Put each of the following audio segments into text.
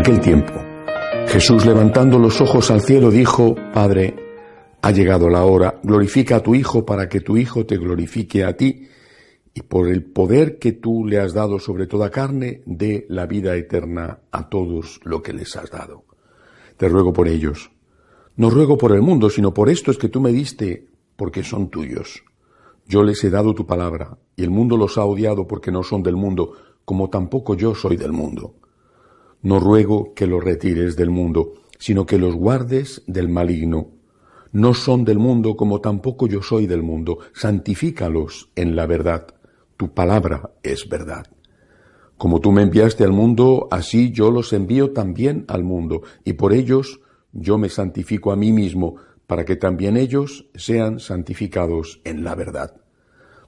aquel tiempo, Jesús levantando los ojos al cielo dijo, Padre, ha llegado la hora, glorifica a tu Hijo para que tu Hijo te glorifique a ti, y por el poder que tú le has dado sobre toda carne, dé la vida eterna a todos lo que les has dado. Te ruego por ellos. No ruego por el mundo, sino por estos que tú me diste, porque son tuyos. Yo les he dado tu palabra, y el mundo los ha odiado porque no son del mundo, como tampoco yo soy del mundo. No ruego que los retires del mundo, sino que los guardes del maligno. No son del mundo como tampoco yo soy del mundo. Santifícalos en la verdad. Tu palabra es verdad. Como tú me enviaste al mundo, así yo los envío también al mundo, y por ellos yo me santifico a mí mismo, para que también ellos sean santificados en la verdad.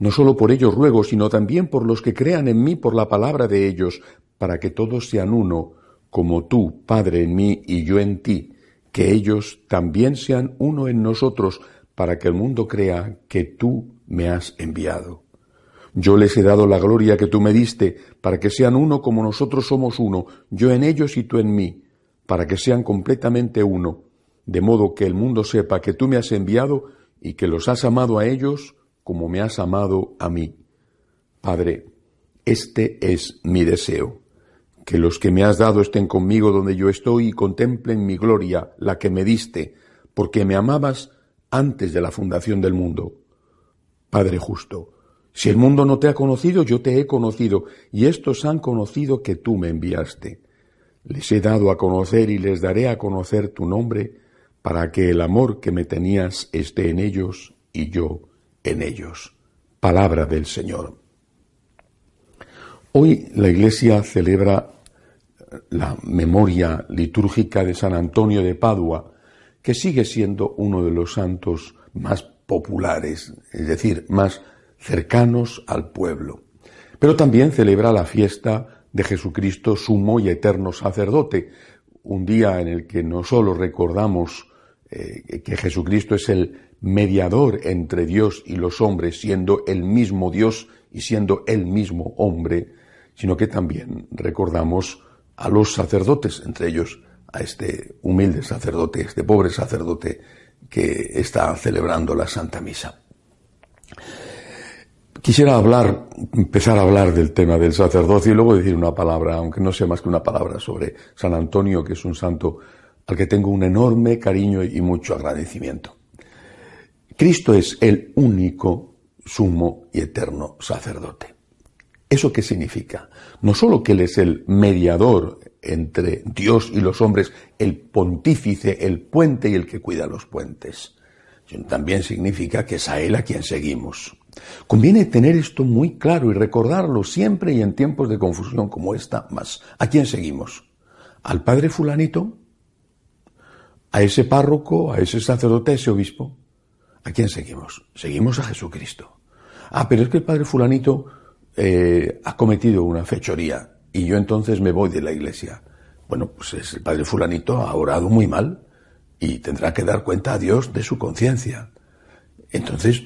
No solo por ellos ruego, sino también por los que crean en mí por la palabra de ellos, para que todos sean uno, como tú, Padre, en mí y yo en ti, que ellos también sean uno en nosotros, para que el mundo crea que tú me has enviado. Yo les he dado la gloria que tú me diste, para que sean uno como nosotros somos uno, yo en ellos y tú en mí, para que sean completamente uno, de modo que el mundo sepa que tú me has enviado y que los has amado a ellos como me has amado a mí. Padre, este es mi deseo, que los que me has dado estén conmigo donde yo estoy y contemplen mi gloria, la que me diste, porque me amabas antes de la fundación del mundo. Padre justo, si el mundo no te ha conocido, yo te he conocido, y estos han conocido que tú me enviaste. Les he dado a conocer y les daré a conocer tu nombre, para que el amor que me tenías esté en ellos y yo en ellos. Palabra del Señor. Hoy la Iglesia celebra la memoria litúrgica de San Antonio de Padua, que sigue siendo uno de los santos más populares, es decir, más cercanos al pueblo. Pero también celebra la fiesta de Jesucristo, sumo y eterno sacerdote, un día en el que no solo recordamos eh, que Jesucristo es el mediador entre Dios y los hombres, siendo el mismo Dios y siendo el mismo hombre, sino que también recordamos a los sacerdotes, entre ellos a este humilde sacerdote, este pobre sacerdote que está celebrando la Santa Misa. Quisiera hablar, empezar a hablar del tema del sacerdocio y luego decir una palabra, aunque no sea más que una palabra, sobre San Antonio, que es un santo al que tengo un enorme cariño y mucho agradecimiento. Cristo es el único sumo y eterno sacerdote. ¿Eso qué significa? No solo que Él es el mediador entre Dios y los hombres, el pontífice, el puente y el que cuida los puentes. También significa que es a Él a quien seguimos. Conviene tener esto muy claro y recordarlo siempre y en tiempos de confusión como esta más. ¿A quién seguimos? ¿Al Padre fulanito? ¿A ese párroco? ¿A ese sacerdote? ¿A ese obispo? ¿A quién seguimos? Seguimos a Jesucristo. Ah, pero es que el Padre fulanito eh, ha cometido una fechoría y yo entonces me voy de la iglesia. Bueno, pues es el padre fulanito ha orado muy mal y tendrá que dar cuenta a Dios de su conciencia. Entonces,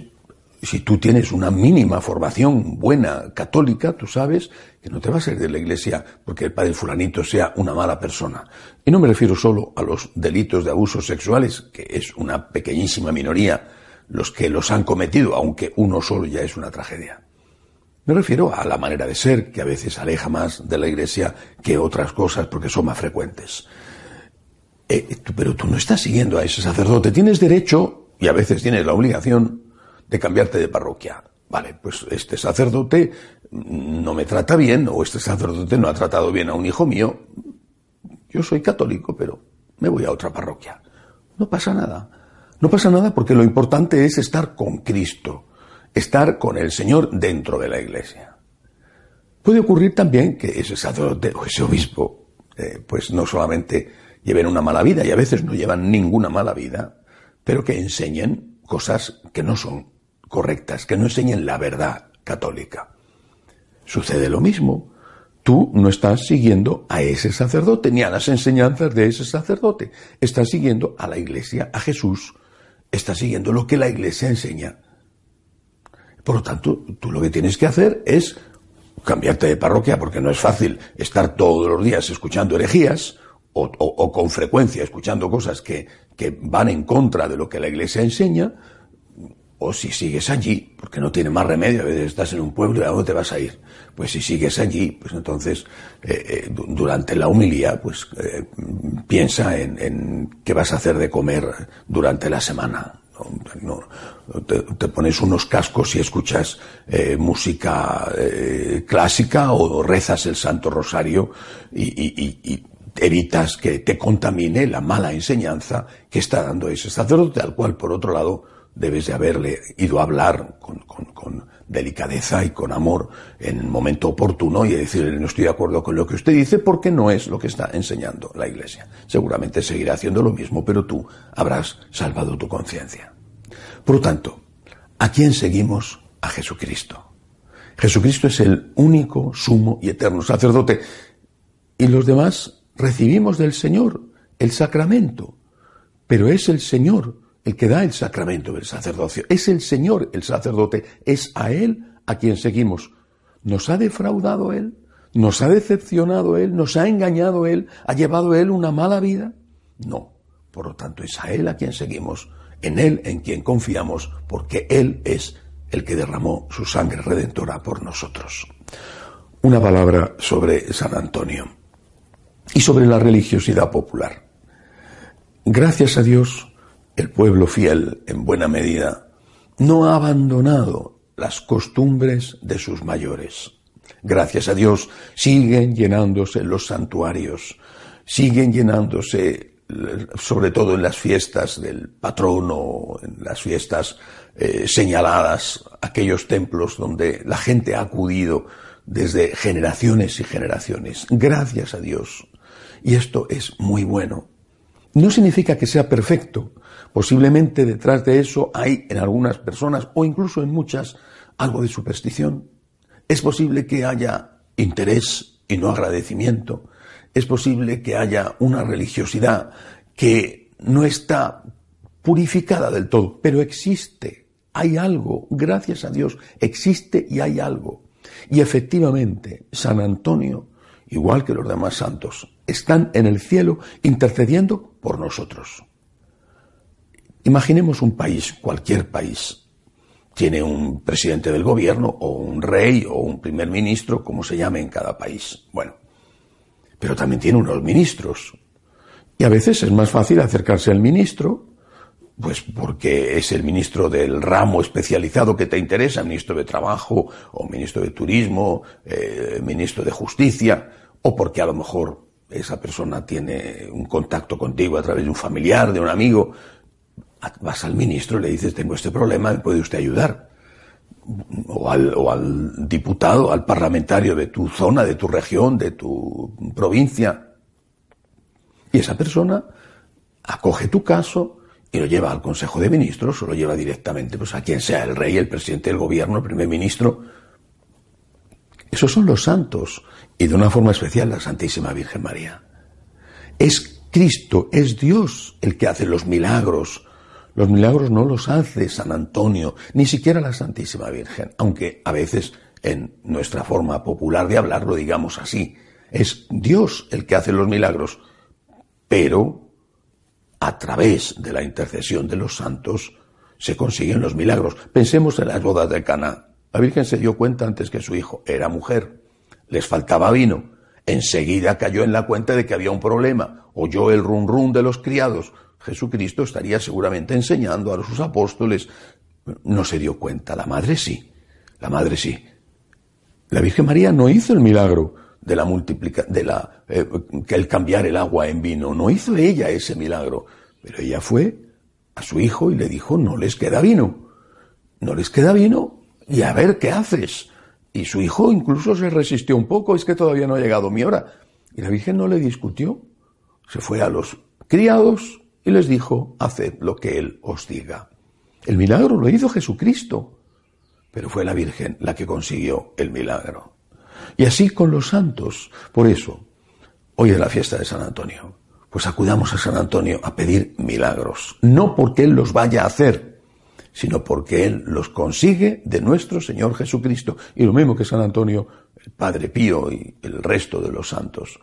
si tú tienes una mínima formación buena católica, tú sabes que no te vas a ir de la iglesia porque el padre fulanito sea una mala persona. Y no me refiero solo a los delitos de abusos sexuales, que es una pequeñísima minoría los que los han cometido, aunque uno solo ya es una tragedia. Me refiero a la manera de ser, que a veces aleja más de la Iglesia que otras cosas porque son más frecuentes. Eh, pero tú no estás siguiendo a ese sacerdote. Tienes derecho, y a veces tienes la obligación, de cambiarte de parroquia. Vale, pues este sacerdote no me trata bien, o este sacerdote no ha tratado bien a un hijo mío. Yo soy católico, pero me voy a otra parroquia. No pasa nada. No pasa nada porque lo importante es estar con Cristo estar con el Señor dentro de la iglesia. Puede ocurrir también que ese sacerdote o ese obispo, eh, pues no solamente lleven una mala vida, y a veces no llevan ninguna mala vida, pero que enseñen cosas que no son correctas, que no enseñen la verdad católica. Sucede lo mismo. Tú no estás siguiendo a ese sacerdote ni a las enseñanzas de ese sacerdote. Estás siguiendo a la iglesia, a Jesús. Estás siguiendo lo que la iglesia enseña. Por lo tanto, tú lo que tienes que hacer es cambiarte de parroquia, porque no es fácil estar todos los días escuchando herejías o, con frecuencia escuchando cosas que, van en contra de lo que la Iglesia enseña, o si sigues allí, porque no tiene más remedio, a veces estás en un pueblo y a dónde te vas a ir. Pues si sigues allí, pues entonces eh, eh, durante la humilía, pues eh, piensa en, qué vas a hacer de comer durante la semana. No, te, pones unos cascos y escuchas música clásica o rezas el Santo Rosario y evitas que te contamine la mala enseñanza que está dando ese sacerdote, al cual, por otro lado, debes de haberle ido a hablar con, delicadeza y con amor en el momento oportuno y decirle no estoy de acuerdo con lo que usted dice porque no es lo que está enseñando la Iglesia. Seguramente seguirá haciendo lo mismo, pero tú habrás salvado tu conciencia. Por lo tanto, ¿a quién seguimos? A Jesucristo. Jesucristo es el único, sumo y eterno sacerdote. Y los demás recibimos del Señor el sacramento. Pero es el Señor el que da el sacramento del sacerdocio. Es el Señor el sacerdote, es a Él a quien seguimos. ¿Nos ha defraudado Él? ¿Nos ha decepcionado Él? ¿Nos ha engañado Él? ¿Ha llevado Él una mala vida? No. Por lo tanto, es a Él a quien seguimos, en Él en quien confiamos, porque Él es el que derramó su sangre redentora por nosotros. Una palabra sobre San Antonio y sobre la religiosidad popular. Gracias a Dios, el pueblo fiel, en buena medida, no ha abandonado las costumbres de sus mayores. Gracias a Dios siguen llenándose los santuarios, siguen llenándose, sobre todo en las fiestas del patrono, en las fiestas eh, señaladas, aquellos templos donde la gente ha acudido desde generaciones y generaciones. Gracias a Dios. Y esto es muy bueno. No significa que sea perfecto, Posiblemente detrás de eso hay en algunas personas o incluso en muchas algo de superstición. Es posible que haya interés y no agradecimiento. Es posible que haya una religiosidad que no está purificada del todo, pero existe. Hay algo, gracias a Dios, existe y hay algo. Y efectivamente, San Antonio, igual que los demás santos, están en el cielo intercediendo por nosotros. Imaginemos un país, cualquier país. Tiene un presidente del gobierno o un rey o un primer ministro, como se llame en cada país. Bueno, pero también tiene unos ministros. Y a veces es más fácil acercarse al ministro, pues porque es el ministro del ramo especializado que te interesa, ministro de Trabajo o ministro de Turismo, eh, ministro de Justicia, o porque a lo mejor esa persona tiene un contacto contigo a través de un familiar, de un amigo, vas al ministro y le dices, tengo este problema, ¿me puede usted ayudar? O al, o al diputado, al parlamentario de tu zona, de tu región, de tu provincia. Y esa persona acoge tu caso y lo lleva al Consejo de Ministros o lo lleva directamente pues, a quien sea, el rey, el presidente del gobierno, el primer ministro. Esos son los santos y de una forma especial la Santísima Virgen María. Es Cristo, es Dios el que hace los milagros, los milagros no los hace San Antonio, ni siquiera la Santísima Virgen, aunque a veces en nuestra forma popular de hablar lo digamos así. Es Dios el que hace los milagros, pero a través de la intercesión de los santos se consiguen los milagros. Pensemos en las bodas de Cana. La Virgen se dio cuenta antes que su hijo era mujer, les faltaba vino. Enseguida cayó en la cuenta de que había un problema. Oyó el rum rum de los criados. Jesucristo estaría seguramente enseñando a sus apóstoles. No se dio cuenta, la madre sí, la madre sí. La Virgen María no hizo el milagro de la multiplica, de la, eh, que el cambiar el agua en vino, no hizo ella ese milagro, pero ella fue a su hijo y le dijo, no les queda vino, no les queda vino y a ver qué haces. Y su hijo incluso se resistió un poco, es que todavía no ha llegado mi hora. Y la Virgen no le discutió, se fue a los criados, y les dijo, haced lo que Él os diga. El milagro lo hizo Jesucristo, pero fue la Virgen la que consiguió el milagro. Y así con los santos. Por eso, hoy es la fiesta de San Antonio. Pues acudamos a San Antonio a pedir milagros. No porque Él los vaya a hacer, sino porque Él los consigue de nuestro Señor Jesucristo. Y lo mismo que San Antonio, el Padre Pío y el resto de los santos.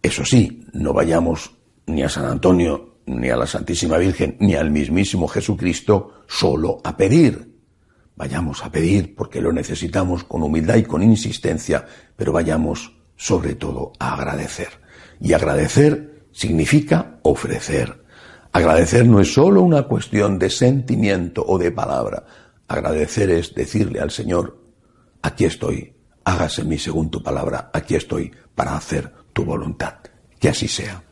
Eso sí, no vayamos ni a San Antonio, ni a la Santísima Virgen, ni al mismísimo Jesucristo solo a pedir. Vayamos a pedir porque lo necesitamos con humildad y con insistencia, pero vayamos sobre todo a agradecer. Y agradecer significa ofrecer. Agradecer no es solo una cuestión de sentimiento o de palabra. Agradecer es decirle al Señor, aquí estoy, hágase mi según tu palabra, aquí estoy para hacer tu voluntad. Que así sea.